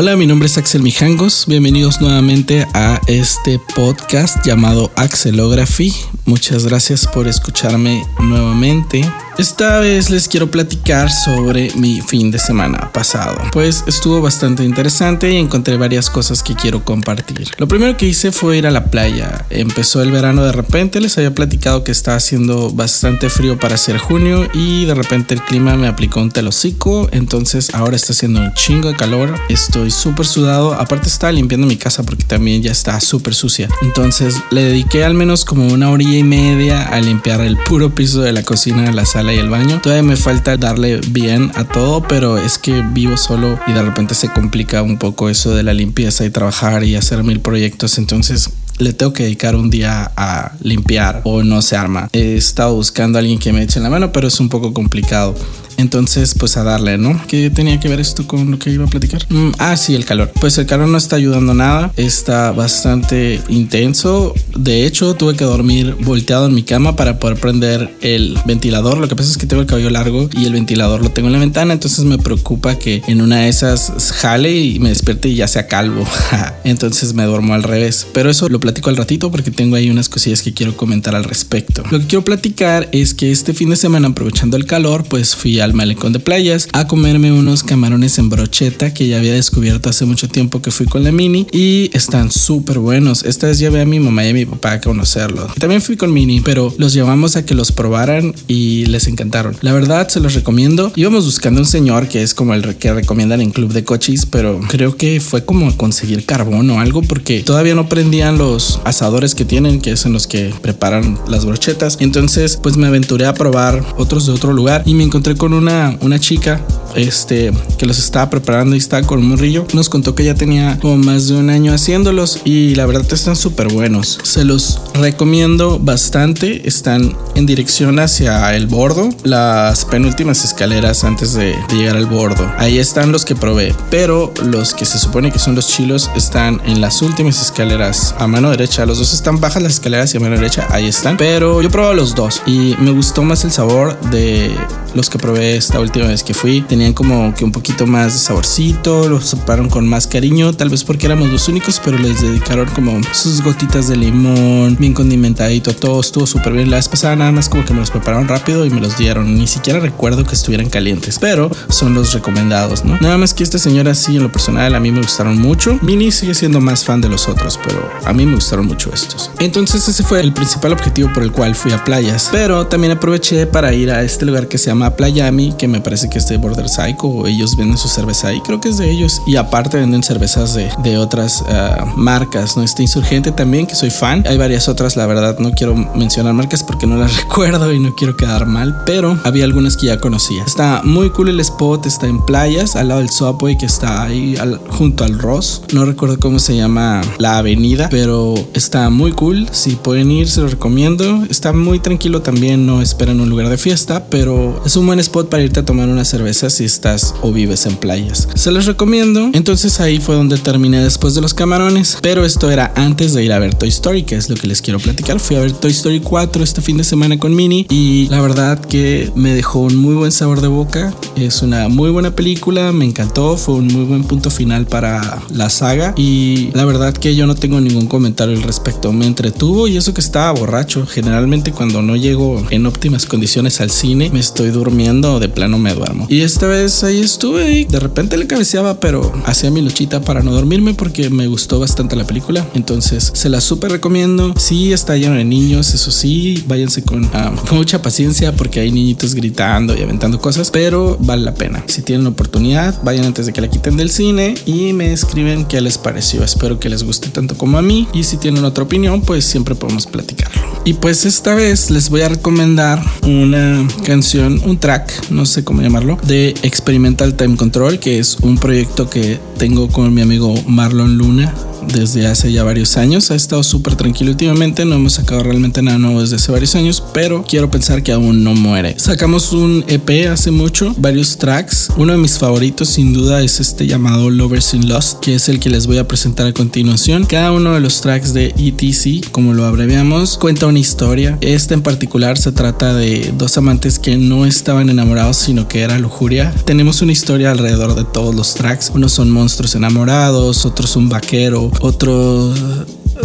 Hola, mi nombre es Axel Mijangos. Bienvenidos nuevamente a este podcast llamado Axelography. Muchas gracias por escucharme nuevamente. Esta vez les quiero platicar sobre mi fin de semana pasado, pues estuvo bastante interesante y encontré varias cosas que quiero compartir. Lo primero que hice fue ir a la playa. Empezó el verano de repente, les había platicado que está haciendo bastante frío para ser junio y de repente el clima me aplicó un telocico, entonces ahora está haciendo un chingo de calor. Estoy súper sudado, aparte estaba limpiando mi casa porque también ya está súper sucia. Entonces le dediqué al menos como una orilla y media a limpiar el puro piso de la cocina, la sala y el baño. Todavía me falta darle bien a todo, pero es que vivo solo y de repente se complica un poco eso de la limpieza y trabajar y hacer mil proyectos. Entonces le tengo que dedicar un día a limpiar o no se arma. He estado buscando a alguien que me eche la mano, pero es un poco complicado. Entonces, pues a darle, ¿no? ¿Qué tenía que ver esto con lo que iba a platicar? Mm, ah, sí, el calor. Pues el calor no está ayudando nada. Está bastante intenso. De hecho, tuve que dormir volteado en mi cama para poder prender el ventilador. Lo que pasa es que tengo el cabello largo y el ventilador lo tengo en la ventana. Entonces me preocupa que en una de esas jale y me despierte y ya sea calvo. entonces me duermo al revés. Pero eso lo platico al ratito porque tengo ahí unas cosillas que quiero comentar al respecto. Lo que quiero platicar es que este fin de semana, aprovechando el calor, pues fui a al malecón de playas a comerme unos camarones en brocheta que ya había descubierto hace mucho tiempo que fui con la mini y están súper buenos. Esta vez llevé a mi mamá y a mi papá a conocerlos. También fui con mini, pero los llevamos a que los probaran y les encantaron. La verdad se los recomiendo. Íbamos buscando un señor que es como el que recomiendan en Club de Cochis, pero creo que fue como conseguir carbón o algo porque todavía no prendían los asadores que tienen, que es en los que preparan las brochetas. Entonces, pues me aventuré a probar otros de otro lugar y me encontré con una, una chica este, que los estaba preparando y estaba con un morrillo. Nos contó que ya tenía como más de un año haciéndolos y la verdad están súper buenos. Se los recomiendo bastante. Están en dirección hacia el bordo, las penúltimas escaleras antes de, llegar al bordo. Ahí están los que probé, pero los que se supone que son los chilos están en las últimas escaleras a mano derecha. Los dos están bajas las escaleras y a mano derecha, ahí están. Pero yo probé los dos y me gustó más el sabor de los que probé esta última vez que fui. Tenían como que un poquito más de saborcito, los separaron con más cariño, tal vez porque éramos los únicos, pero les dedicaron como sus gotitas de limón, bien condimentadito, todo estuvo súper bien. La vez pasada nada más como que me los prepararon rápido y me los dieron. Ni siquiera recuerdo que estuvieran calientes, pero son los recomendados, ¿no? Nada más que esta señora sí, en lo personal, a mí me gustaron mucho. Mini sigue siendo más fan de los otros, pero a mí me gustaron mucho estos. Entonces ese fue el principal objetivo por el cual fui a playas, pero también aproveché para ir a este lugar que se llama Playami, que me parece que es de Border Psycho. Ellos venden su cerveza ahí, creo que es de ellos. Y aparte venden cervezas de, de otras uh, marcas, ¿no? Este Insurgente también, que soy fan. Hay varias otras, la verdad, no quiero mencionar marcas porque no las recuerdo y no quiero quedar mal, pero había algunas que ya conocía. Está muy cool el spot, está en playas, al lado del Subway que está ahí junto al Ross. No recuerdo cómo se llama la avenida, pero está muy cool. Si pueden ir, se lo recomiendo. Está muy tranquilo también, no esperan un lugar de fiesta, pero es un buen spot para irte a tomar una cerveza si estás o vives en playas. Se los recomiendo. Entonces ahí fue donde terminé después de los camarones, pero esto era antes de ir a ver Toy Story, que es lo que les quiero platicar. Fui a ver Toy Story 4 este fin de semana con Mini y la verdad que me dejó un muy buen sabor de boca. Es una muy buena película, me encantó, fue un muy buen punto final para la saga y la verdad que yo no tengo ningún comentario al respecto. Me entretuvo y eso que estaba borracho. Generalmente cuando no llego en óptimas condiciones al cine me estoy durmiendo de plano me duermo. Y esta vez ahí estuve y de repente le cabeceaba, pero hacía mi luchita para no dormirme porque me gustó bastante la película. Entonces se la súper recomiendo. Sí, está lleno de niños, eso sí, váyanse con uh, mucha paciencia porque hay niñitos gritando y aventando cosas, pero vale la pena. Si tienen la oportunidad, vayan antes de que la quiten del cine y me escriben qué les pareció. Espero que les guste tanto como a mí y si tienen otra opinión, pues siempre podemos platicarlo. Y pues esta vez les voy a recomendar una canción, un track, no sé cómo llamarlo, de Experimental Time Control, que es un proyecto que tengo con mi amigo Marlon Luna desde hace ya varios años. Ha estado súper tranquilo últimamente, no hemos sacado realmente nada nuevo desde hace varios años, pero quiero pensar que aún no muere. Sacamos un EP hace mucho, varios tracks. Uno de mis favoritos sin duda es este llamado Lovers in Lost, que es el que les voy a presentar a continuación. Cada uno de los tracks de ETC, como lo abreviamos, cuenta una historia. Este en particular se trata de dos amantes que no estaban enamorados, sino que era lujuria. Tenemos una historia alrededor de todos los tracks. Unos son monstruos enamorados, otros un vaquero, otro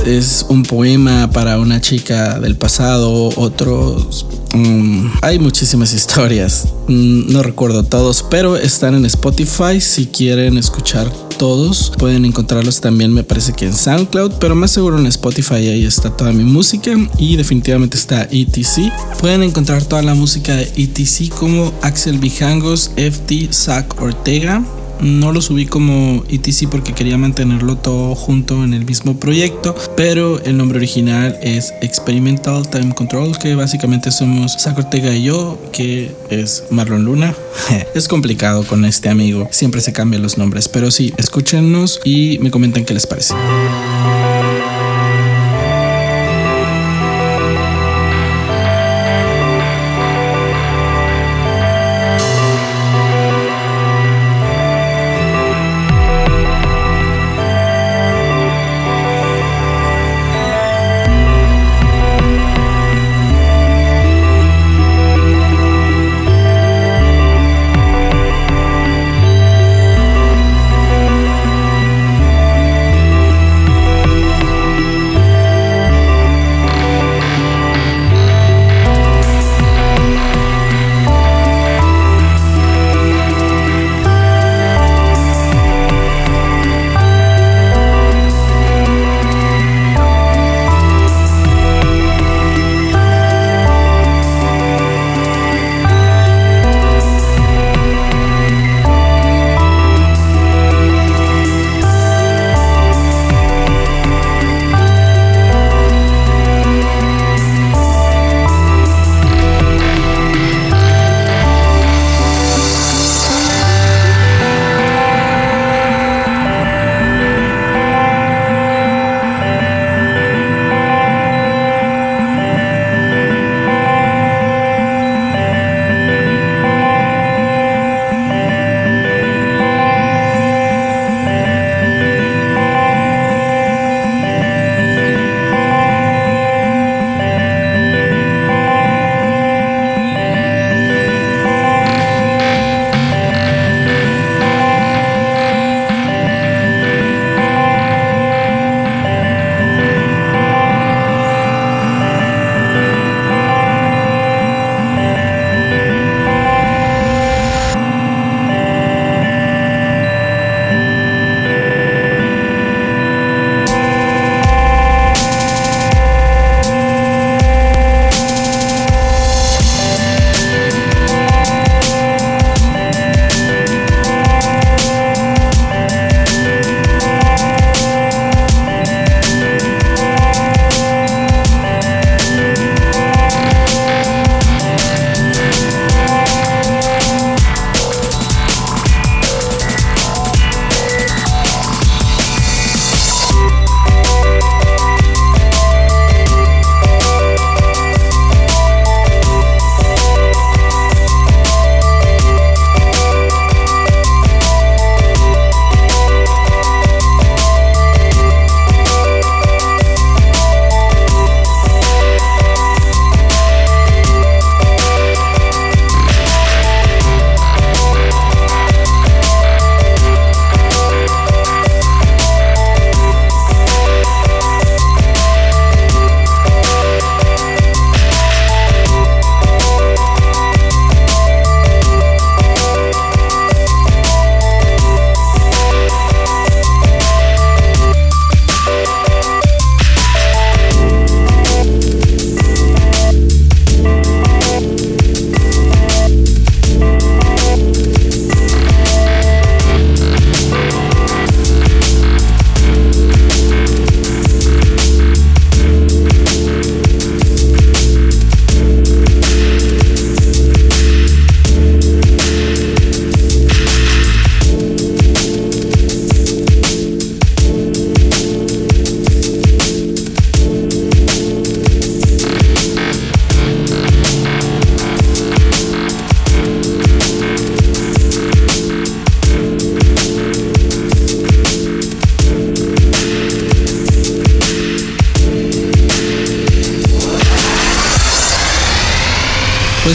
es un poema para una chica del pasado, otros... Mm, hay muchísimas historias, mm, no recuerdo todos, pero están en Spotify si quieren escuchar todos. Pueden encontrarlos también, me parece que en SoundCloud, pero más seguro en Spotify ahí está toda mi música y definitivamente está ETC. Pueden encontrar toda la música de ETC como Axel Bijangos, FT, Zach Ortega no lo subí como ETC porque quería mantenerlo todo junto en el mismo proyecto, pero el nombre original es Experimental Time Control, que básicamente somos Zach Ortega y yo, que es Marlon Luna. es complicado con este amigo, siempre se cambian los nombres, pero sí, escúchenos y me comenten qué les parece.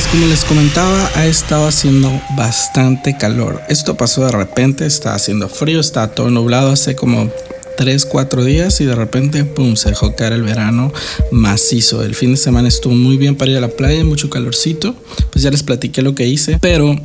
Como les comentaba, ha estado haciendo bastante calor. Esto pasó de repente, está haciendo frío, está todo nublado hace como 3, 4 días y de repente, pum, se dejó caer el verano macizo. El fin de semana estuvo muy bien para ir a la playa, mucho calorcito. Pues ya les platiqué lo que hice, pero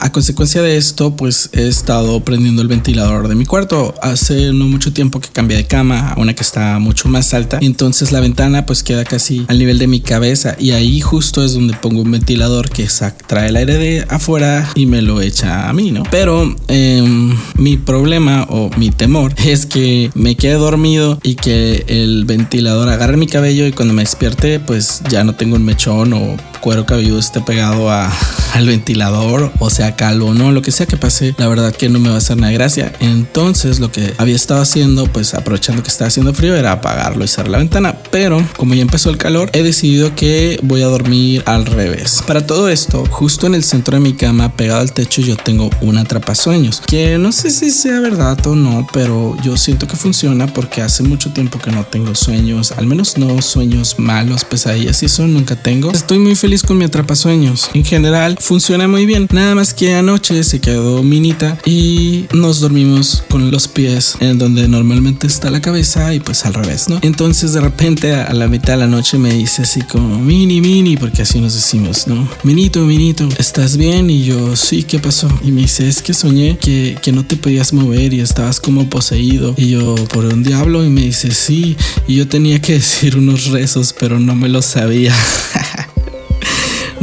a consecuencia de esto, pues he estado prendiendo el ventilador de mi cuarto. Hace no mucho tiempo que cambié de cama a una que está mucho más alta. Entonces la ventana pues queda casi al nivel de mi cabeza y ahí justo es donde pongo un ventilador que trae el aire de afuera y me lo echa a mí, ¿no? Pero em, mi problema o mi temor es que me quede dormido y que el ventilador agarre mi cabello y cuando me despierte pues ya no tengo un mechón o cuero cabelludo esté pegado a, al ventilador o sea calvo, no, lo que sea que pase, la verdad que no me va a hacer nada de gracia. Entonces lo que había estado haciendo, pues aprovechando que estaba haciendo frío, era apagarlo y cerrar la ventana. Pero como ya empezó el calor, he decidido que voy a dormir al revés. Para todo esto, justo en el centro de mi cama, pegado al techo, yo tengo un atrapasueños, que no sé si sea verdad o no, pero yo siento que funciona porque hace mucho tiempo que no tengo sueños, al menos no sueños malos, pesadillas y eso nunca tengo. Estoy muy feliz con mi atrapasueños. En general funciona muy bien. Nada más que anoche se quedó minita y nos dormimos con los pies en donde normalmente está la cabeza y pues al revés, ¿no? Entonces de repente a la mitad de la noche me dice así como mini mini porque así nos decimos, ¿no? Minito, minito, ¿estás bien? Y yo sí, ¿qué pasó? Y me dice es que soñé que, que no te podías mover y estabas como poseído y yo por un diablo y me dice sí y yo tenía que decir unos rezos pero no me lo sabía.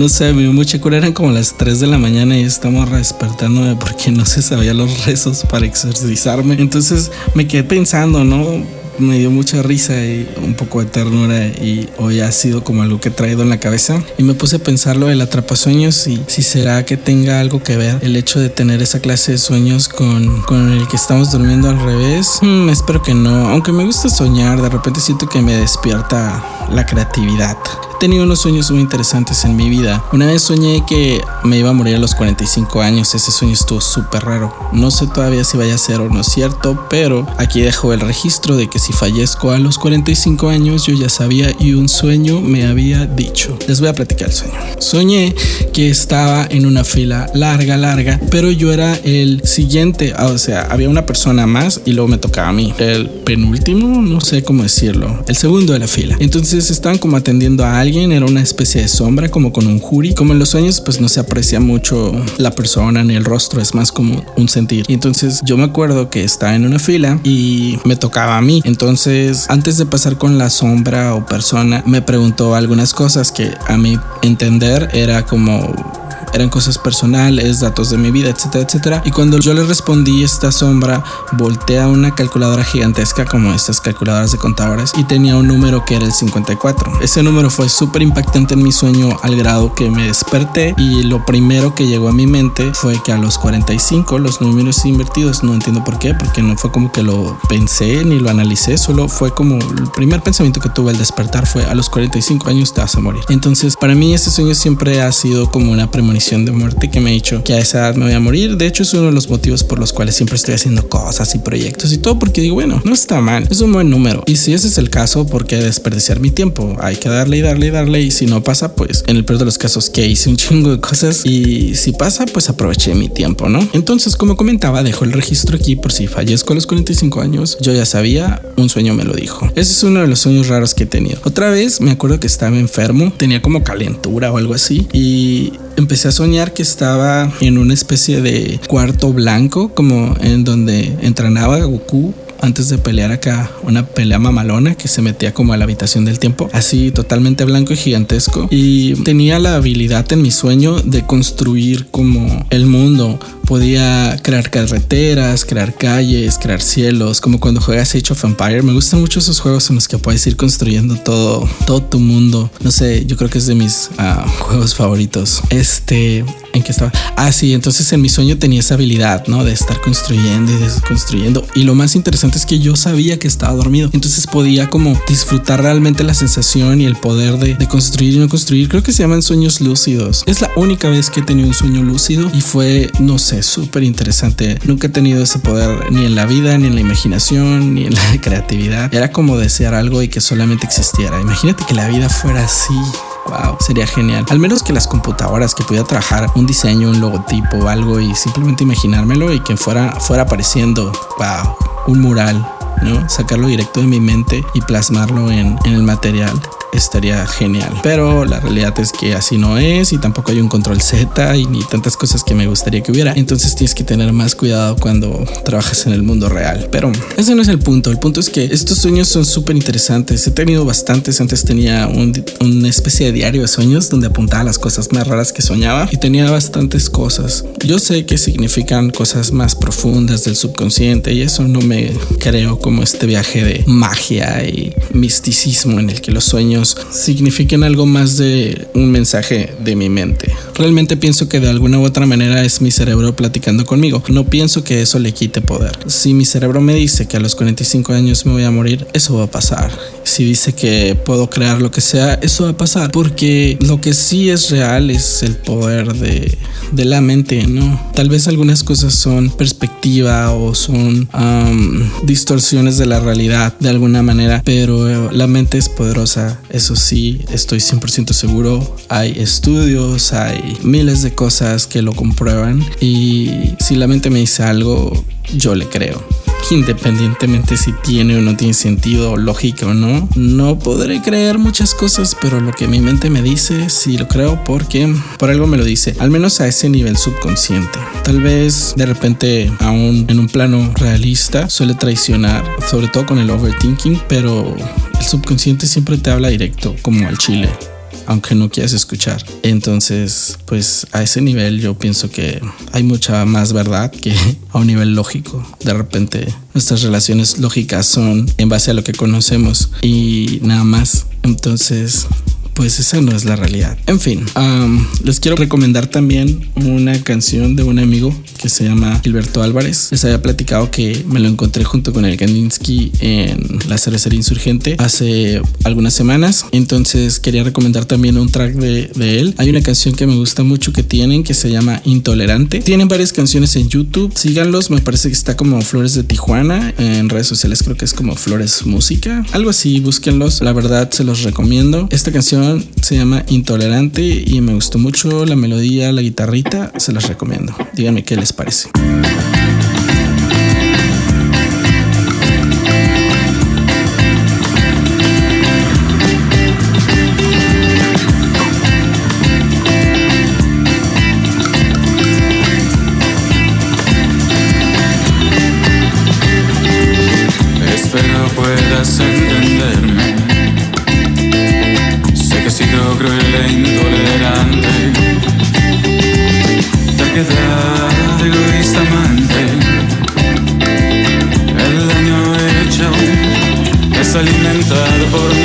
No sé, me dio mucha cura. Eran como las 3 de la mañana y estamos despertándome porque no se sabía los rezos para exorcizarme. Entonces me quedé pensando, ¿no? Me dio mucha risa y un poco de ternura y hoy ha sido como algo que he traído en la cabeza y me puse a pensar lo del atrapasueños y si será que tenga algo que ver el hecho de tener esa clase de sueños con, con el que estamos durmiendo al revés. Hmm, espero que no, aunque me gusta soñar, de repente siento que me despierta la creatividad tenido unos sueños muy interesantes en mi vida. Una vez soñé que me iba a morir a los 45 años. Ese sueño estuvo súper raro. No sé todavía si vaya a ser o no cierto, pero aquí dejo el registro de que si fallezco a los 45 años yo ya sabía y un sueño me había dicho. Les voy a platicar el sueño. Soñé que estaba en una fila larga, larga, pero yo era el siguiente. O sea, había una persona más y luego me tocaba a mí. El penúltimo, no sé cómo decirlo. El segundo de la fila. Entonces estaban como atendiendo a alguien era una especie de sombra como con un jury. Como en los sueños pues no se aprecia mucho la persona ni el rostro, es más como un sentir. Y entonces yo me acuerdo que estaba en una fila y me tocaba a mí. Entonces antes de pasar con la sombra o persona me preguntó algunas cosas que a mi entender era como eran cosas personales, datos de mi vida, etcétera, etcétera. Y cuando yo le respondí, esta sombra voltea una calculadora gigantesca como estas calculadoras de contadores y tenía un número que era el 54. Ese número fue súper impactante en mi sueño al grado que me desperté y lo primero que llegó a mi mente fue que a los 45 los números invertidos, no entiendo por qué, porque no fue como que lo pensé ni lo analicé, solo fue como el primer pensamiento que tuve al despertar fue a los 45 años te vas a morir. Entonces, para mí ese sueño siempre ha sido como una premonición de muerte que me ha dicho que a esa edad me voy a morir. De hecho, es uno de los motivos por los cuales siempre estoy haciendo cosas y proyectos y todo, porque digo, bueno, no está mal, es un buen número. Y si ese es el caso, ¿por qué desperdiciar mi tiempo? Hay que darle y darle y darle. Y si no pasa, pues en el peor de los casos, que hice un chingo de cosas. Y si pasa, pues aproveché mi tiempo, ¿no? Entonces, como comentaba, dejo el registro aquí por si fallezco a los 45 años. Yo ya sabía, un sueño me lo dijo. Ese es uno de los sueños raros que he tenido. Otra vez me acuerdo que estaba enfermo, tenía como calentura o algo así. Y empecé a soñar que estaba en una especie de cuarto blanco, como en donde entrenaba Goku antes de pelear acá una pelea mamalona que se metía como a la habitación del tiempo, así totalmente blanco y gigantesco. Y tenía la habilidad en mi sueño de construir como el mundo. Podía crear carreteras, crear calles, crear cielos, como cuando juegas Age of Empire. Me gustan mucho esos juegos en los que puedes ir construyendo todo, todo tu mundo. No sé, yo creo que es de mis ah, juegos favoritos. Este, ¿En qué estaba? Ah, sí, entonces en mi sueño tenía esa habilidad, ¿no? De estar construyendo y desconstruyendo. Y lo más interesante es que yo sabía que estaba dormido. Entonces podía como disfrutar realmente la sensación y el poder de, de construir y no construir. Creo que se llaman sueños lúcidos. Es la única vez que he tenido un sueño lúcido y fue, no sé, súper interesante. Nunca he tenido ese poder ni en la vida, ni en la imaginación, ni en la creatividad. Era como desear algo y que solamente existiera. Imagínate que la vida fuera así Wow, sería genial. Al menos que las computadoras que pudiera trabajar un diseño, un logotipo algo y simplemente imaginármelo y que fuera, fuera apareciendo, wow, un mural, ¿no? Sacarlo directo de mi mente y plasmarlo en, en el material estaría genial. Pero la realidad es que así no es y tampoco hay un control Z y ni tantas cosas que me gustaría que hubiera. Entonces tienes que tener más cuidado cuando trabajas en el mundo real. Pero ese no es el punto. El punto es que estos sueños son súper interesantes. He tenido bastantes. Antes tenía un, una especie de diario de sueños donde apuntaba las cosas más raras que soñaba y tenía bastantes cosas. Yo sé que significan cosas más profundas del subconsciente y eso no me creo como este viaje de magia y misticismo en el que los sueños signifiquen algo más de un mensaje de mi mente. Realmente pienso que de alguna u otra manera es mi cerebro platicando conmigo. No pienso que eso le quite poder. Si mi cerebro me dice que a los 45 años me voy a morir, eso va a pasar. Si dice que puedo crear lo que sea, eso va a pasar. Porque lo que sí es real es el poder de, la mente, ¿no? Tal vez algunas cosas son perspectiva o son distorsiones de la realidad de alguna manera, pero la mente es poderosa eso sí, estoy 100% seguro. Hay estudios, hay miles de cosas que lo comprueban y si la mente me dice algo, yo le creo independientemente si tiene o no tiene sentido, lógica o no. No podré creer muchas cosas, pero lo que mi mente me dice, sí lo creo porque por algo me lo dice, al menos a ese nivel subconsciente. Tal vez de repente aún en un plano realista suele traicionar, sobre todo con el overthinking, pero el subconsciente siempre te habla directo, como al chile aunque no quieras escuchar. Entonces, pues a ese nivel yo pienso que hay mucha más verdad que a un nivel lógico. De repente nuestras relaciones lógicas son en base a lo que conocemos y nada más. Entonces, pues esa no es la realidad. En fin, les quiero recomendar también una canción de un amigo que se llama Gilberto Álvarez. Les había platicado que me lo encontré junto con el Kandinsky en la cervecería insurgente hace algunas semanas. Entonces quería recomendar también un track de, de él. Hay una canción que me gusta mucho que tienen que se llama Intolerante. Tienen varias canciones en YouTube. Síganlos. Me parece que está como Flores de Tijuana. En redes sociales creo que es como Flores Música. Algo así, búsquenlos. La verdad se los recomiendo. Esta canción se llama Intolerante y me gustó mucho la melodía, la guitarrita. Se las recomiendo. Díganme qué les parece. Alimentado por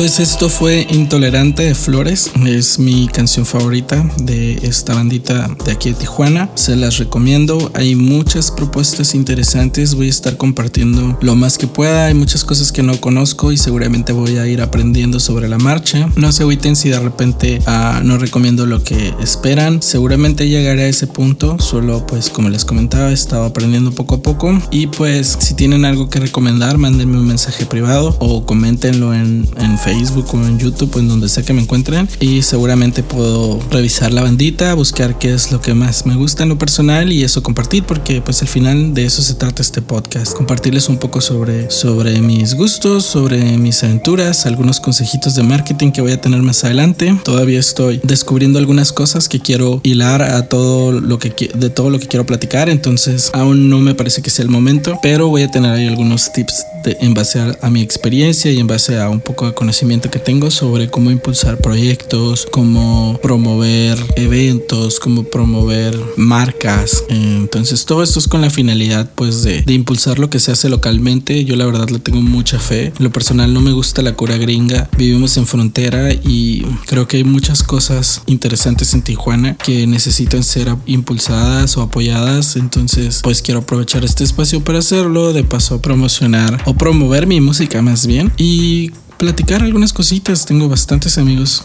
Pues esto fue Intolerante de Flores. Es mi canción favorita de esta bandita de aquí de Tijuana. Se las recomiendo. Hay muchas propuestas interesantes. Voy a estar compartiendo lo más que pueda. Hay muchas cosas que no conozco y seguramente voy a ir aprendiendo sobre la marcha. No se agüiten si de repente ah, no recomiendo lo que esperan. Seguramente llegaré a ese punto. Solo pues como les comentaba, he estado aprendiendo poco a poco. Y pues si tienen algo que recomendar, mándenme un mensaje privado o coméntenlo en, en Facebook o en YouTube o en donde sea que me encuentren y seguramente puedo revisar la bandita, buscar qué es lo que más me gusta en lo personal y eso compartir porque pues al final de eso se trata este podcast, compartirles un poco sobre, sobre mis gustos, sobre mis aventuras, algunos consejitos de marketing que voy a tener más adelante. Todavía estoy descubriendo algunas cosas que quiero hilar a todo lo que de todo lo que quiero platicar, entonces aún no me parece que sea el momento, pero voy a tener ahí algunos tips de, en base a, a mi experiencia y en base a un poco de conocimiento que tengo sobre cómo impulsar proyectos, cómo promover eventos, cómo promover marcas. Entonces todo esto es con la finalidad pues de, de impulsar lo que se hace localmente. Yo la verdad le tengo mucha fe. lo personal no me gusta la cura gringa. Vivimos en frontera y creo que hay muchas cosas interesantes en Tijuana que necesitan ser impulsadas o apoyadas. Entonces pues quiero aprovechar este espacio para hacerlo. De paso promocionar o promover mi música más bien. Y platicar algunas cositas. Tengo bastantes amigos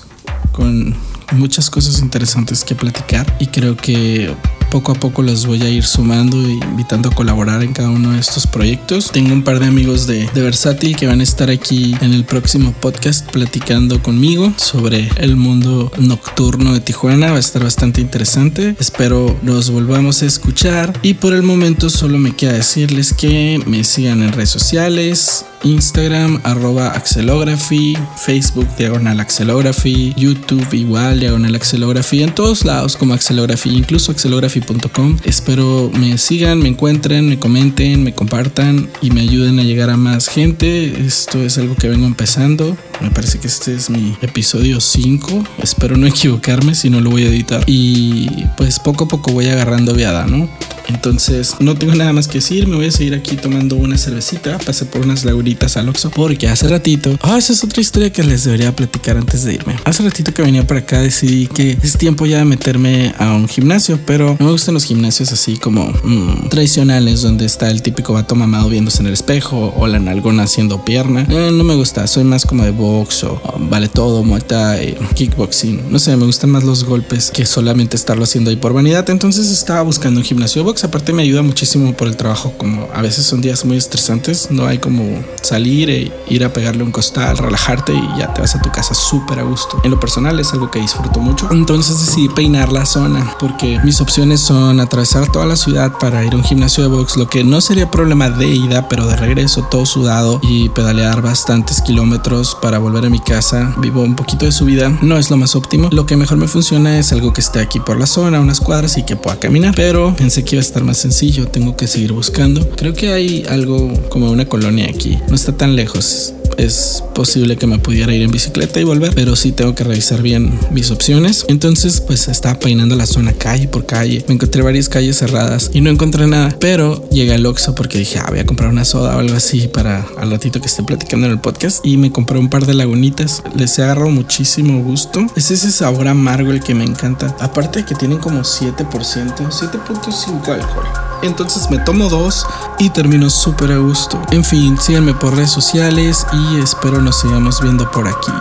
con muchas cosas interesantes que platicar y creo que poco a poco los voy a ir sumando e invitando a colaborar en cada uno de estos proyectos. Tengo un par de amigos de, de Versátil que van a estar aquí en el próximo podcast platicando conmigo sobre el mundo nocturno de Tijuana. Va a estar bastante interesante. Espero nos volvamos a escuchar y por el momento solo me queda decirles que me sigan en redes sociales Instagram, arroba Axelography, Facebook, diagonal Axelography, YouTube, igual, diagonal Axelography, en todos lados como Axelography, incluso axelography.com. Espero me sigan, me encuentren, me comenten, me compartan y me ayuden a llegar a más gente. Esto es algo que vengo empezando. Me parece que este es mi episodio 5. Espero no equivocarme si no lo voy a editar. Y pues poco a poco voy agarrando viada, ¿no? Entonces no tengo nada más que decir. Me voy a seguir aquí tomando una cervecita. Pasé por unas laguritas al Oxxo porque hace ratito... Ah, esa es otra historia que les debería platicar antes de irme. Hace ratito que venía para acá decidí que es tiempo ya de meterme a un gimnasio, pero no me gustan los gimnasios así como mmm, tradicionales donde está el típico vato mamado viéndose en el espejo o la nalgona haciendo pierna. Eh, no me gusta. Soy más como de box o vale todo, muerta, kickboxing. No sé, me gustan más los golpes que solamente estarlo haciendo ahí por vanidad. Entonces estaba buscando un gimnasio de box aparte me ayuda muchísimo por el trabajo, como a veces son días muy estresantes, no hay como salir e ir a pegarle un costal, relajarte y ya te vas a tu casa súper a gusto. En lo personal es algo que disfruto mucho. Entonces decidí peinar la zona porque mis opciones son atravesar toda la ciudad para ir a un gimnasio de box, lo que no sería problema de ida, pero de regreso todo sudado y pedalear bastantes kilómetros para volver a mi casa. Vivo un poquito de subida, no es lo más óptimo. Lo que mejor me funciona es algo que esté aquí por la zona, unas cuadras y que pueda caminar, pero pensé que iba estar más sencillo, tengo que seguir buscando. Creo que hay algo como una colonia aquí, no está tan lejos es posible que me pudiera ir en bicicleta y volver, pero sí tengo que revisar bien mis opciones. Entonces, pues estaba peinando la zona calle por calle. Me encontré varias calles cerradas y no encontré nada, pero llegué al Oxxo porque dije, ah, voy a comprar una soda o algo así para al ratito que esté platicando en el podcast y me compré un par de lagunitas. Les he muchísimo gusto. Es ese sabor amargo el que me encanta. Aparte de que tienen como 7%, 7.5 alcohol. Entonces me tomo dos y termino súper a gusto. En fin, síganme por redes sociales y espero nos sigamos viendo por aquí.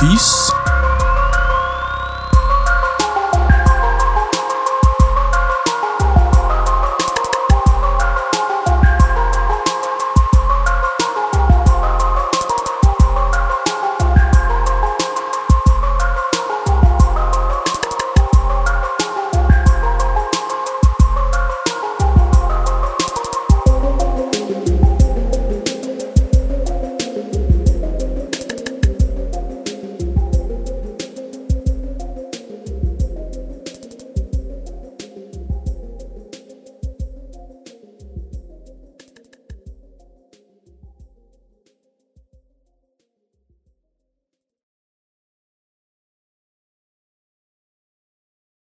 Peace.